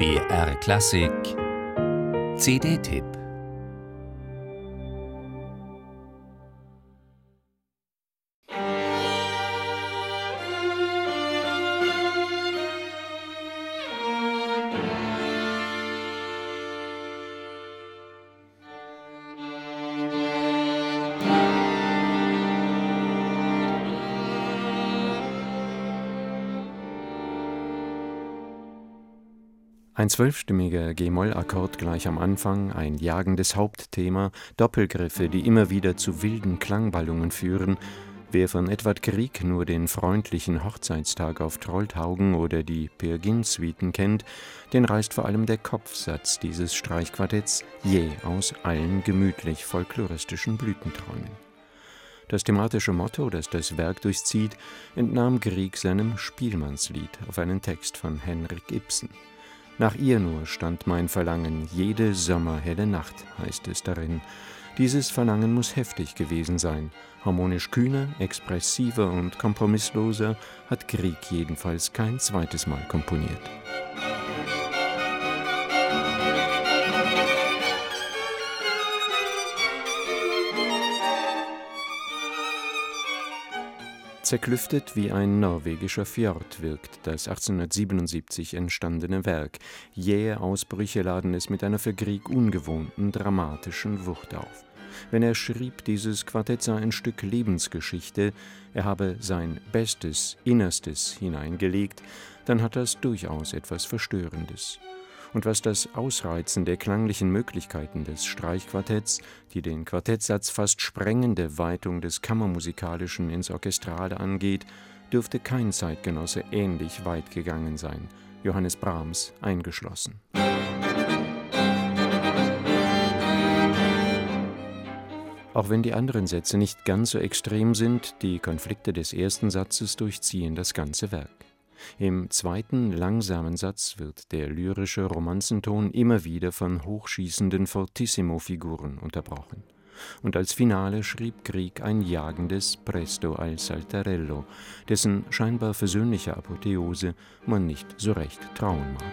BR Klassik. CD-Tipp Ein zwölfstimmiger G-Moll-Akkord gleich am Anfang, ein jagendes Hauptthema, Doppelgriffe, die immer wieder zu wilden Klangballungen führen. Wer von Edward Grieg nur den freundlichen Hochzeitstag auf Trolltaugen oder die Peer Gynt-Suiten kennt, den reißt vor allem der Kopfsatz dieses Streichquartetts je aus allen gemütlich folkloristischen Blütenträumen. Das thematische Motto, das das Werk durchzieht, entnahm Grieg seinem Spielmannslied auf einen Text von Henrik Ibsen. Nach ihr nur stand mein Verlangen, jede sommerhelle Nacht, heißt es darin. Dieses Verlangen muss heftig gewesen sein. Harmonisch kühner, expressiver und kompromissloser hat Grieg jedenfalls kein zweites Mal komponiert. Zerklüftet wie ein norwegischer Fjord wirkt das 1877 entstandene Werk. Jähe Ausbrüche laden es mit einer für Grieg ungewohnten dramatischen Wucht auf. Wenn er schrieb, dieses Quartett sei ein Stück Lebensgeschichte, er habe sein Bestes, Innerstes hineingelegt, dann hat das durchaus etwas Verstörendes und was das Ausreizen der klanglichen Möglichkeiten des Streichquartetts, die den Quartettsatz fast sprengende Weitung des Kammermusikalischen ins Orchestrale angeht, dürfte kein Zeitgenosse ähnlich weit gegangen sein, Johannes Brahms eingeschlossen. Auch wenn die anderen Sätze nicht ganz so extrem sind, die Konflikte des ersten Satzes durchziehen das ganze Werk. Im zweiten, langsamen Satz wird der lyrische Romanzenton immer wieder von hochschießenden Fortissimo-Figuren unterbrochen. Und als Finale schrieb Grieg ein jagendes Presto al Saltarello, dessen scheinbar versöhnliche Apotheose man nicht so recht trauen mag.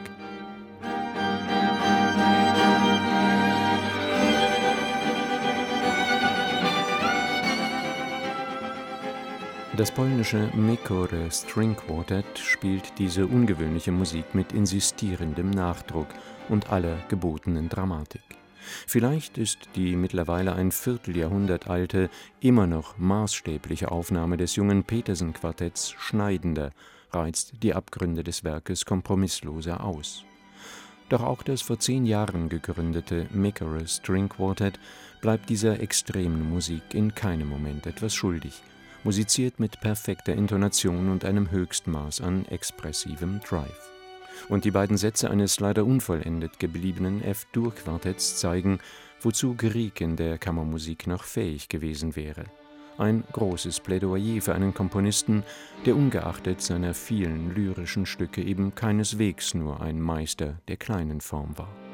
Das polnische Mekore String Quartet spielt diese ungewöhnliche Musik mit insistierendem Nachdruck und aller gebotenen Dramatik. Vielleicht ist die mittlerweile ein Vierteljahrhundert alte, immer noch maßstäbliche Aufnahme des jungen Petersen-Quartetts schneidender, reizt die Abgründe des Werkes kompromissloser aus. Doch auch das vor zehn Jahren gegründete Mekore String Quartet bleibt dieser extremen Musik in keinem Moment etwas schuldig – musiziert mit perfekter Intonation und einem Höchstmaß an expressivem Drive. Und die beiden Sätze eines leider unvollendet gebliebenen F-Dur-Quartetts zeigen, wozu Grieg in der Kammermusik noch fähig gewesen wäre. Ein großes Plädoyer für einen Komponisten, der ungeachtet seiner vielen lyrischen Stücke eben keineswegs nur ein Meister der kleinen Form war.